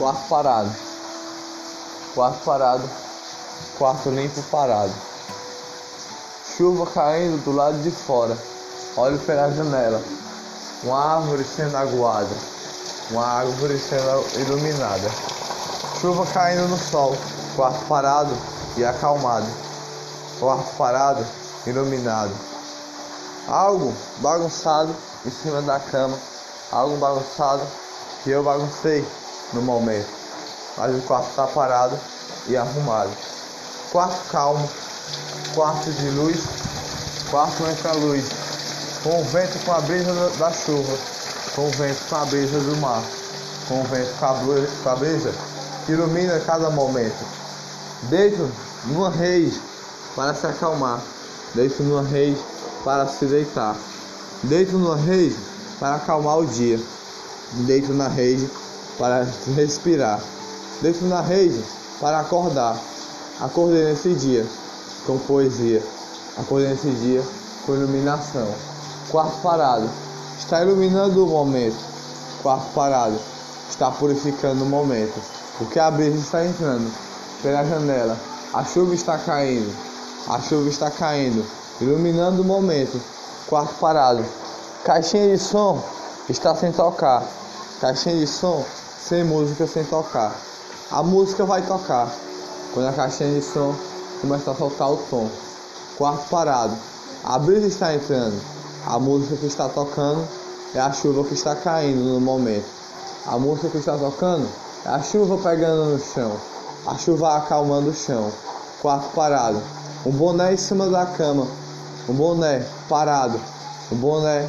quarto parado, quarto parado, quarto limpo parado. Chuva caindo do lado de fora, olho pela janela, uma árvore sendo aguada, uma árvore sendo iluminada. Chuva caindo no sol, quarto parado e acalmado, quarto parado, iluminado. Algo bagunçado em cima da cama, algo bagunçado que eu baguncei no momento, mas o quarto está parado e arrumado. Quarto calmo, quarto de luz, quarto entra luz, com o vento com a brisa da chuva, com o vento com a brisa do mar, com o vento com a brisa que ilumina cada momento. Deito numa rede para se acalmar, deito numa rede para se deitar, deito numa rede para acalmar o dia, deito na rede para respirar, deito na rede para acordar. Acordei nesse dia com poesia, acordei nesse dia com iluminação. Quarto parado, está iluminando o momento. Quarto parado, está purificando o momento. Porque a brisa está entrando pela janela, a chuva está caindo, a chuva está caindo, iluminando o momento. Quarto parado, caixinha de som está sem tocar, caixinha de som sem música, sem tocar. A música vai tocar quando a caixinha de som começa a soltar o tom. Quarto parado, a brisa está entrando, a música que está tocando é a chuva que está caindo no momento. A música que está tocando é a chuva pegando no chão, a chuva acalmando o chão. Quarto parado, um boné em cima da cama, um boné parado, um boné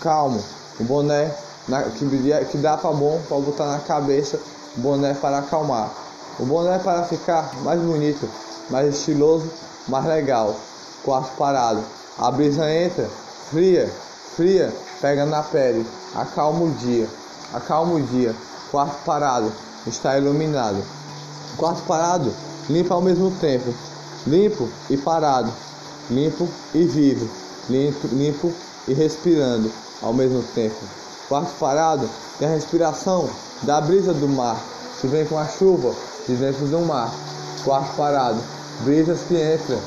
calmo, um boné na, que, que dá para bom para botar na cabeça, um boné para acalmar, um boné para ficar mais bonito, mais estiloso, mais legal. Quarto parado, a brisa entra, fria, fria, pega na pele, acalma o dia, acalma o dia. Quarto parado, está iluminado. Quarto parado, limpo ao mesmo tempo, limpo e parado, limpo e vivo, limpo, limpo e respirando ao mesmo tempo. Quarto parado é a respiração da brisa do mar, que vem com a chuva de dentro do mar. Quarto parado, brisas que entram,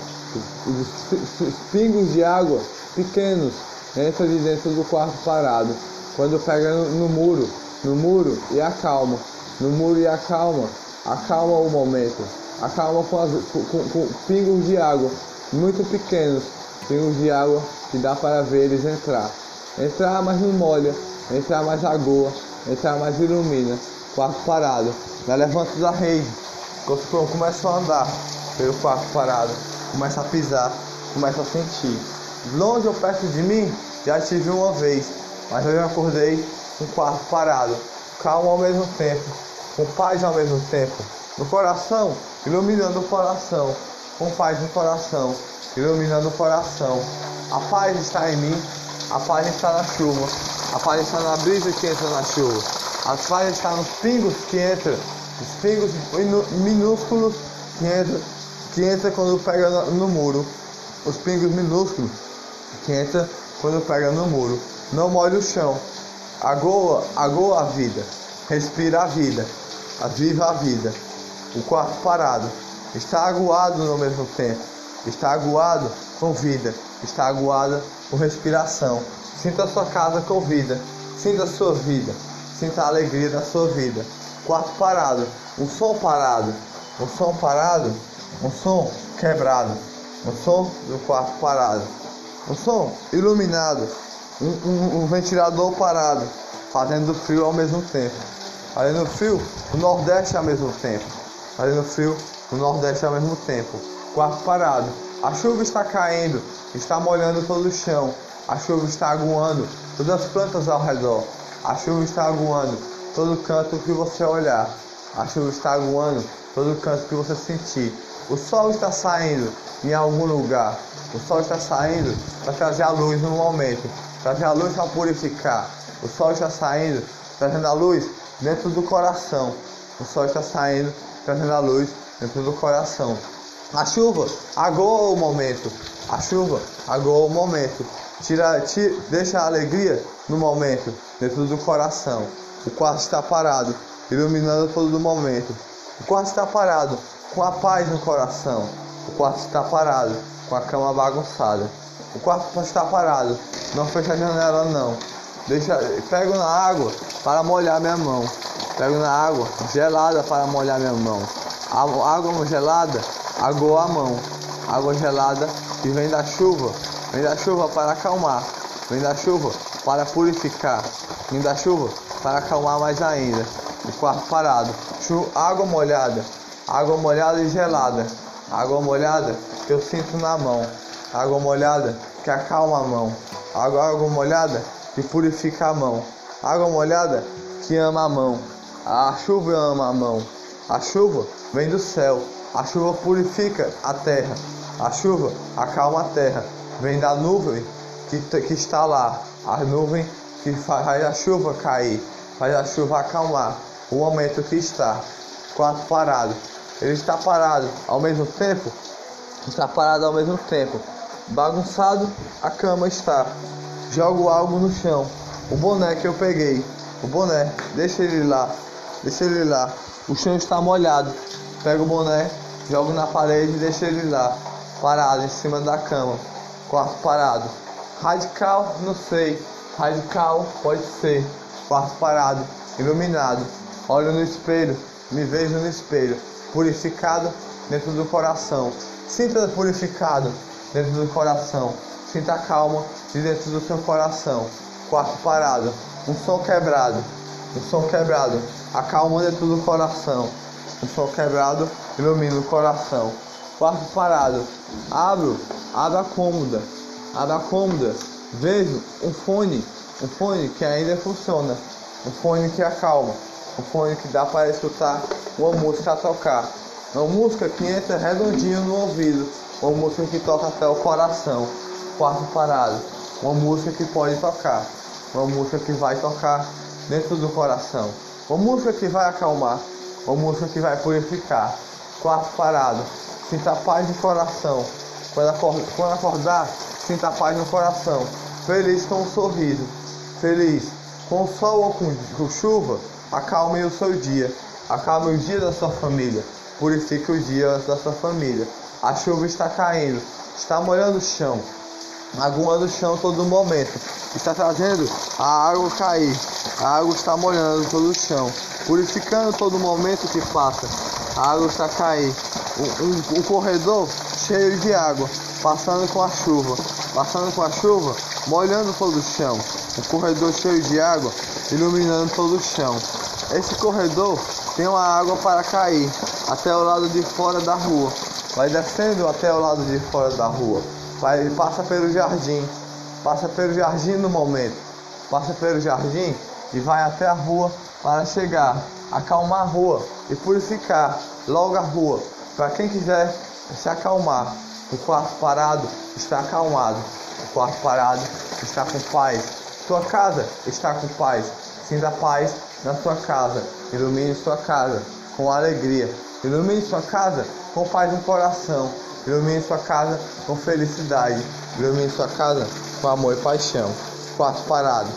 os pingos de água pequenos entram de dentro do quarto parado. Quando pega no, no muro, no muro e acalma, no muro e acalma, acalma o momento, acalma com, as, com, com, com pingos de água muito pequenos, pingos de água que dá para ver eles entrar. Entrar, mas não molha, entrar mais agoa, entrar mais ilumina. Quarto parado, já levanta da rede, começa a andar pelo quarto parado, começa a pisar, começa a sentir. Longe ou perto de mim, já tive uma vez, mas eu acordei com o quarto parado, calmo ao mesmo tempo, com paz ao mesmo tempo, no coração, iluminando o coração, com paz no coração, iluminando o coração. A paz está em mim, a paz está na chuva, a paz está na brisa que entra na chuva, a paz está nos pingos que entram, os pingos minúsculos que entram, que entra quando pega no muro, os pingos minúsculos que entra quando pega no muro. Não molhe o chão, agoa, agoa a vida, respira a vida, viva a vida. O quarto parado. Está aguado no mesmo tempo, está aguado com vida, está aguado com respiração. Sinta a sua casa com vida, sinta a sua vida, sinta a alegria da sua vida. Quarto parado, um som parado, um som parado, um som quebrado, um som do quarto parado, um som iluminado, um, um, um ventilador parado, fazendo frio ao mesmo tempo, fazendo frio no Nordeste ao mesmo tempo, fazendo frio no Nordeste ao mesmo tempo. Quarto parado, a chuva está caindo, está molhando todo o chão, a chuva está aguando todas as plantas ao redor, a chuva está aguando todo canto que você olhar, a chuva está aguando todo canto que você sentir. O sol está saindo em algum lugar, o sol está saindo para trazer a luz no momento, trazer a luz para purificar. O sol está saindo, trazendo a luz dentro do coração. O sol está saindo, trazendo a luz dentro do coração. A chuva agoa o momento. A chuva agoa o momento. Tira, tira, deixa a alegria no momento, dentro do coração. O quarto está parado, iluminando todo momento. O quarto está parado, com a paz no coração. O quarto está parado, com a cama bagunçada. O quarto está parado, não fecha a janela não. Deixa, pego na água para molhar minha mão. Pego na água gelada para molhar minha mão. A água gelada agoa a mão. Água gelada que vem da chuva, vem da chuva para acalmar. Vem da chuva para purificar. Vem da chuva para acalmar mais ainda. O quarto parado. Chu água molhada. Água molhada e gelada. Água molhada que eu sinto na mão. Água molhada que acalma a mão. Água, água molhada que purifica a mão. Água molhada que ama a mão. A chuva ama a mão. A chuva vem do céu. A chuva purifica a terra. A chuva acalma a terra. Vem da nuvem que, que está lá. A nuvem que faz a chuva cair. Faz a chuva acalmar. O momento que está. Quarto parado. Ele está parado ao mesmo tempo. Está parado ao mesmo tempo. Bagunçado, a cama está. Jogo algo no chão. O boné que eu peguei. O boné, deixa ele lá. Deixa ele lá. O chão está molhado. Pego o boné, jogo na parede e deixo ele lá. Parado em cima da cama. Quarto parado. Radical, não sei. Radical, pode ser. Quarto parado. Iluminado. Olho no espelho. Me vejo no espelho. Purificado dentro do coração. Sinta purificado dentro do coração. Sinta calma de dentro do seu coração. Quarto parado. Um som quebrado. Um som quebrado. Acalma dentro do coração. Um som quebrado ilumina o coração. Quarto parado. Abro. A cômoda. Abro a cômoda. Vejo um fone. Um fone que ainda funciona. Um fone que acalma. Um fone que dá para escutar uma música a tocar. Uma música que entra redondinho no ouvido. Uma música que toca até o coração. Quarto parado. Uma música que pode tocar uma música que vai tocar dentro do coração, uma música que vai acalmar, uma música que vai purificar. Quarto parado, sinta paz no coração. Quando acordar, sinta paz no coração. Feliz com um sorriso, feliz com sol ou com, com chuva, acalme o seu dia, acalme o dia da sua família, purifique os dias da sua família. A chuva está caindo, está molhando o chão, aguando o chão todo momento. Está trazendo a água cair. A água está molhando todo o chão, purificando todo momento que passa. A água está caindo. Um, um, um corredor cheio de água, passando com a chuva, passando com a chuva, molhando todo o chão. Um corredor cheio de água, iluminando todo o chão. Esse corredor tem uma água para cair até o lado de fora da rua. Vai descendo até o lado de fora da rua vai, passa pelo jardim, passa pelo jardim no momento, passa pelo jardim e vai até a rua para chegar, acalmar a rua e purificar logo a rua. Para quem quiser se acalmar, o quarto parado está acalmado, o quarto parado está com paz, sua casa está com paz, sinta paz na sua casa, ilumine sua casa com alegria, ilumine sua casa com paz no coração. Ilumine sua casa com felicidade. Ilumine sua casa com amor e paixão. Quarto parado.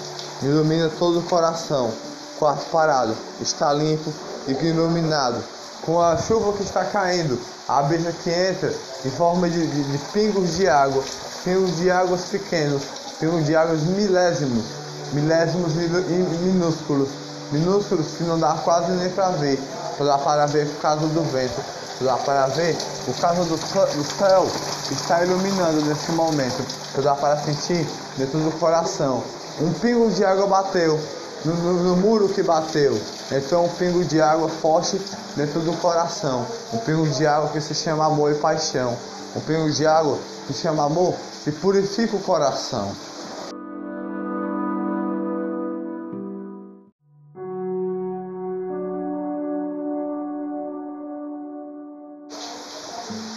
Ilumina todo o coração. Quarto parado. Está limpo e iluminado. Com a chuva que está caindo, a beija que entra em forma de, de, de pingos de água. Pingos de águas pequenos. Pingos de águas milésimos. Milésimos minúsculos. Minúsculos que não dá quase nem para ver. Só dá para ver por causa do vento dá para ver o caso do, do céu está iluminando nesse momento. Dá para sentir dentro do coração. Um pingo de água bateu no, no, no, muro que bateu. Então um pingo de água forte dentro do coração. Um pingo de água que se chama amor e paixão. Um pingo de água que se chama amor e purifica o coração.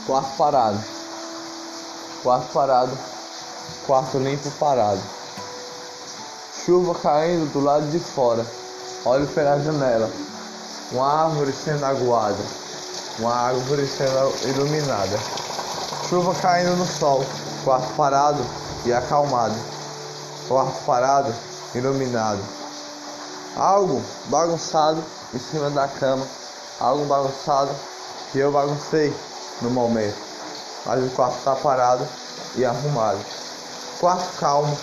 Quarto parado. Quarto parado. Quarto limpo parado. Chuva caindo do lado de fora. Olho pela janela. Uma árvore sendo aguada. Uma árvore sendo iluminada. Chuva caindo no sol. Quarto parado e acalmado. Quarto parado, iluminado. Algo bagunçado em cima da cama, algo bagunçado que eu baguncei no momento. Mas o quarto está parado e arrumado. Quarto calmo,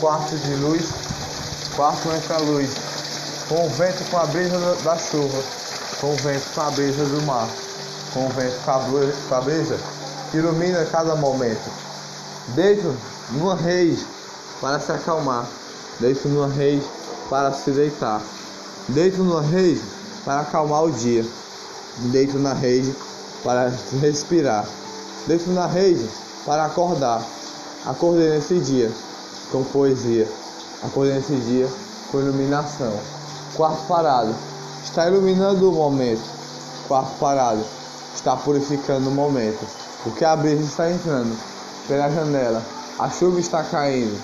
quarto de luz, quarto entra luz, com o vento com a brisa da chuva, com o vento com a brisa do mar, com o vento com a brisa que ilumina cada momento. Deito numa rede para se acalmar, deito numa rede para se deitar, deito numa rede para acalmar o dia, deito na rede para respirar, deito na rede para acordar. Acordei nesse dia com poesia, acordei nesse dia com iluminação. Quarto parado, está iluminando o momento. Quarto parado, está purificando o momento. Porque a brisa está entrando pela janela, a chuva está caindo,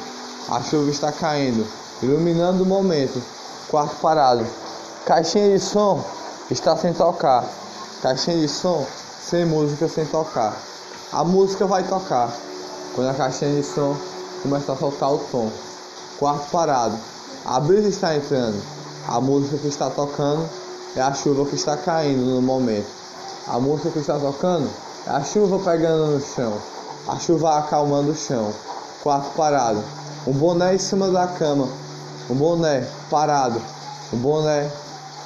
a chuva está caindo, iluminando o momento. Quarto parado, caixinha de som está sem tocar, caixinha de som sem música, sem tocar. A música vai tocar quando a caixinha de som começar a soltar o tom. Quarto parado, a brisa está entrando, a música que está tocando é a chuva que está caindo no momento. A música que está tocando é a chuva pegando no chão, a chuva acalmando o chão. Quarto parado, um boné em cima da cama, um boné parado, um boné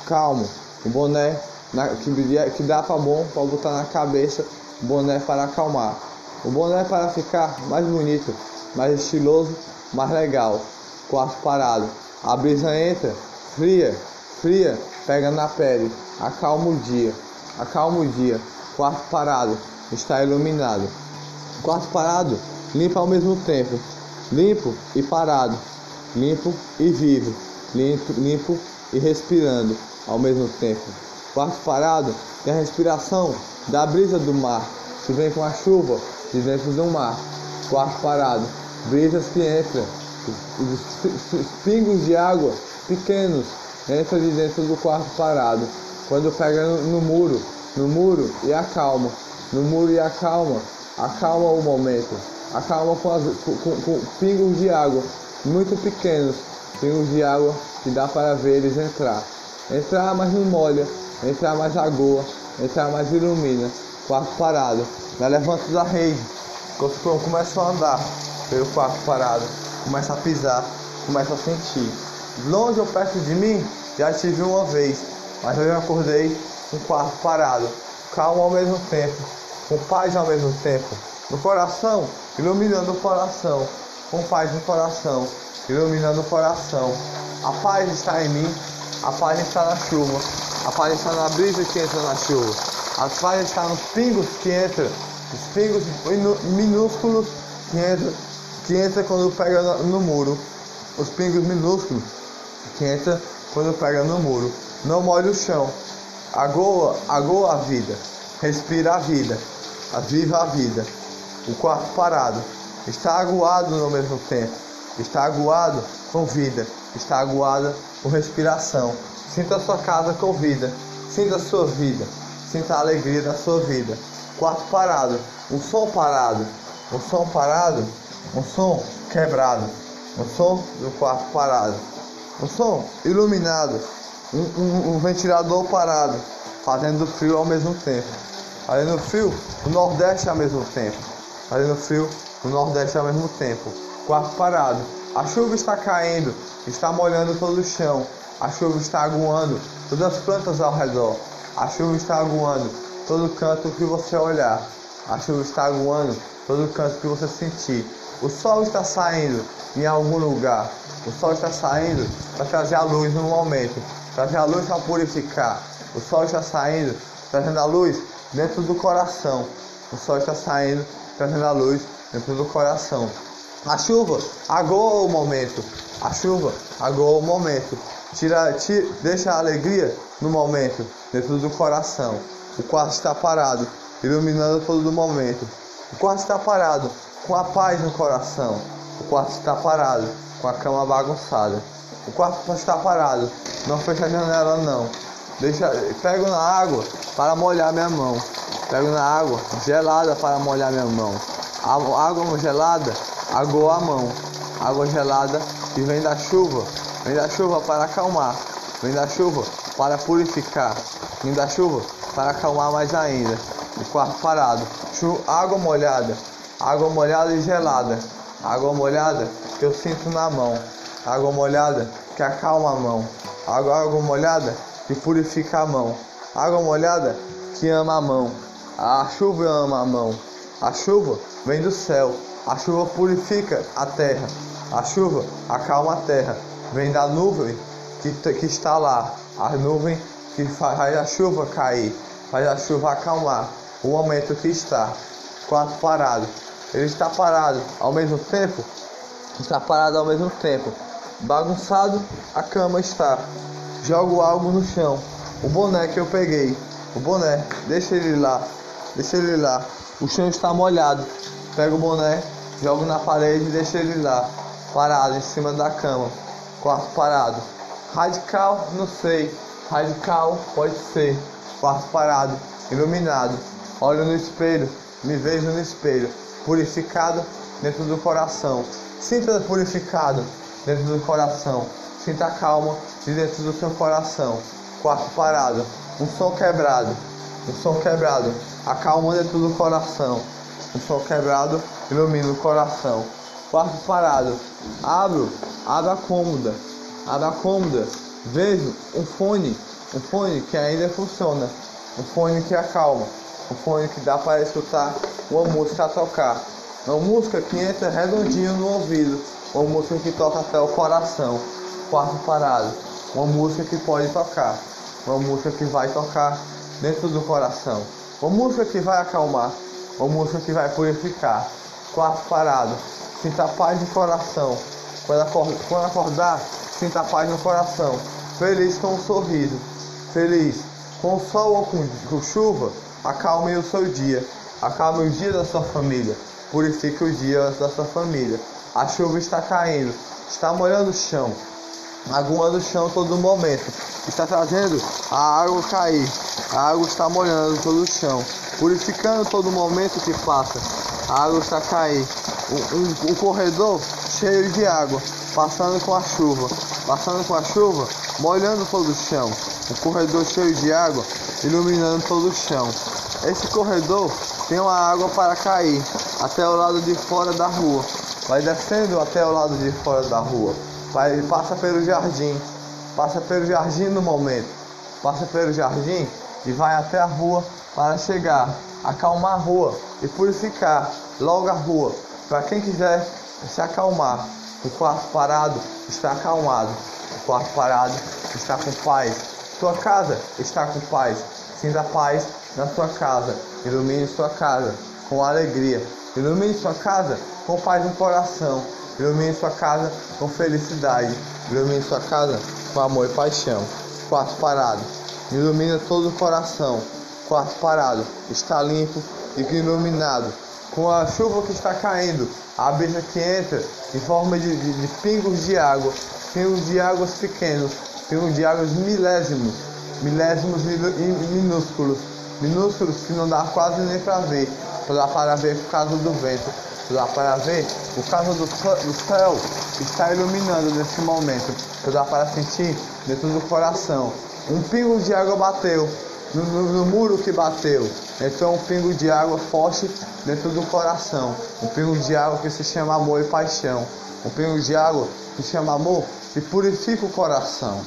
calmo, um boné na, que, que dá para bom para botar na cabeça, um boné para acalmar. O boné para ficar mais bonito, mais estiloso, mais legal. Quarto parado. A brisa entra, fria, fria, pega na pele, acalma o dia, acalma o dia. Quarto parado, está iluminado. Quarto parado, limpa ao mesmo tempo, limpo e parado, limpo e vivo, limpo, limpo e respirando ao mesmo tempo. Quarto parado é a respiração da brisa do mar, que vem com a chuva de dentro do mar. Quarto parado, brisas que entram, os pingos de água pequenos. Entram de dentro do quarto parado. Quando pega no, no muro, no muro e acalma, no muro e acalma, acalma o momento, acalma com, as, com, com, com pingos de água muito pequenos, pingos de água que dá para ver eles entrar. Entrar, mas não molha, entrar mais agoa, entrar mais ilumina. Quarto parado, já levanta da rede, quando começa a andar pelo quarto parado, começa a pisar, começa a sentir. Longe ou perto de mim, já tive uma vez, mas eu acordei com o quarto parado, calmo ao mesmo tempo, com paz ao mesmo tempo, no coração, iluminando o coração, com paz no coração, iluminando o coração. A paz está em mim, a paz está na chuva, a paz está na brisa que entra na chuva, a paz está nos pingos que entram, os pingos minúsculos que entram, que entra quando pega no muro, os pingos minúsculos que entra quando pega no muro. Não molhe o chão, agoa, agoa a vida, respira a vida, viva a vida. O quarto parado. Está aguado no mesmo tempo, está aguado com vida, está aguada com respiração. Sinta a sua casa com vida, sinta a sua vida, sinta a alegria da sua vida. Quarto parado, um som parado, um som parado, um som quebrado, um som do quarto parado, um som iluminado, um, um, um ventilador parado, fazendo frio ao mesmo tempo, fazendo frio no Nordeste ao mesmo tempo, fazendo frio no Nordeste ao mesmo tempo. Quarto parado, a chuva está caindo, está molhando todo o chão, a chuva está aguando todas as plantas ao redor, a chuva está aguando todo canto que você olhar, a chuva está aguando todo canto que você sentir. O sol está saindo em algum lugar, o sol está saindo para trazer a luz no momento, trazer a luz para purificar. O sol está saindo, trazendo a luz dentro do coração. O sol está saindo, trazendo a luz dentro do coração. A chuva agoa o momento. A chuva agoa o momento. Tira, tira, deixa a alegria no momento, dentro do coração. O quarto está parado, iluminando todo o momento. O quarto está parado, com a paz no coração. O quarto está parado, com a cama bagunçada. O quarto está parado, não fecha a janela não. Deixa, pego na água para molhar minha mão. Pego na água gelada para molhar minha mão. A água gelada agoa a mão. Água gelada que vem da chuva Vem da chuva para acalmar. Vem da chuva para purificar. Vindo da chuva para acalmar mais ainda. O quarto parado. Chu água molhada. Água molhada e gelada. Água molhada que eu sinto na mão. Água molhada que acalma a mão. Água, água molhada que purifica a mão. Água molhada que ama a mão. A chuva ama a mão. A chuva vem do céu. A chuva purifica a terra. A chuva acalma a terra. Vem da nuvem que, que está lá. A nuvem que faz a chuva cair. Faz a chuva acalmar. O momento que está. Quatro parado. Ele está parado ao mesmo tempo. Está parado ao mesmo tempo. Bagunçado a cama está. Jogo algo no chão. O boné que eu peguei. O boné. Deixa ele lá. Deixa ele lá. O chão está molhado. Pego o boné, jogo na parede e deixo ele lá, parado em cima da cama. Quarto parado. Radical, não sei. Radical, pode ser. Quarto parado, iluminado. Olho no espelho, me vejo no espelho. Purificado dentro do coração. Sinta purificado dentro do coração. Sinta calma de dentro do seu coração. Quarto parado, um som quebrado. Um som quebrado, acalma dentro do coração. Um som quebrado ilumina o coração. Quarto parado, abro, abro a cômoda, abro a cômoda, vejo um fone, um fone que ainda funciona, um fone que acalma, um fone que dá para escutar uma música a tocar, uma música que entra redondinho no ouvido, uma música que toca até o coração. Quarto parado, uma música que pode tocar, uma música que vai tocar dentro do coração, uma música que vai acalmar, uma música que vai purificar. Quarto parado, sinta paz no coração. Quando acordar, sinta paz no coração. Feliz com um sorriso, feliz com o sol ou com, chuva, acalme o seu dia, acalme o dia da sua família, purifique os dias da sua família. A chuva está caindo, está molhando o chão, aguando o chão todo momento, está trazendo a água cair, a água está molhando todo o chão, purificando todo momento que passa, a água está caindo, um, um, um corredor cheio de água, passando com a chuva, passando com a chuva, molhando todo o chão, um corredor cheio de água, iluminando todo o chão. Esse corredor tem uma água para cair até o lado de fora da rua, vai descendo até o lado de fora da rua. Vai, passa pelo jardim, passa pelo jardim no momento, passa pelo jardim e vai até a rua para chegar, acalmar a rua e purificar logo a rua. Para quem quiser se acalmar, o quarto parado está acalmado, o quarto parado está com paz, sua casa está com paz, sinta paz na sua casa, ilumine sua casa com alegria, ilumine sua casa com paz no coração. Ilumine sua casa com felicidade. Ilumine sua casa com amor e paixão. Quarto parado. Ilumina todo o coração. Quarto parado. Está limpo e iluminado. Com a chuva que está caindo, a beija que entra em forma de, de, de pingos de água. Pingos de águas pequenos. Pingos de águas milésimos. Milésimos minúsculos. Minúsculos que não dá quase nem para ver. Só dá para ver por causa do vento Dá para ver o caso do, do céu está iluminando nesse momento. Dá para sentir dentro do coração. Um pingo de água bateu no, no, no, muro que bateu. Então um pingo de água forte dentro do coração. Um pingo de água que se chama amor e paixão. Um pingo de água que se chama amor e purifica o coração.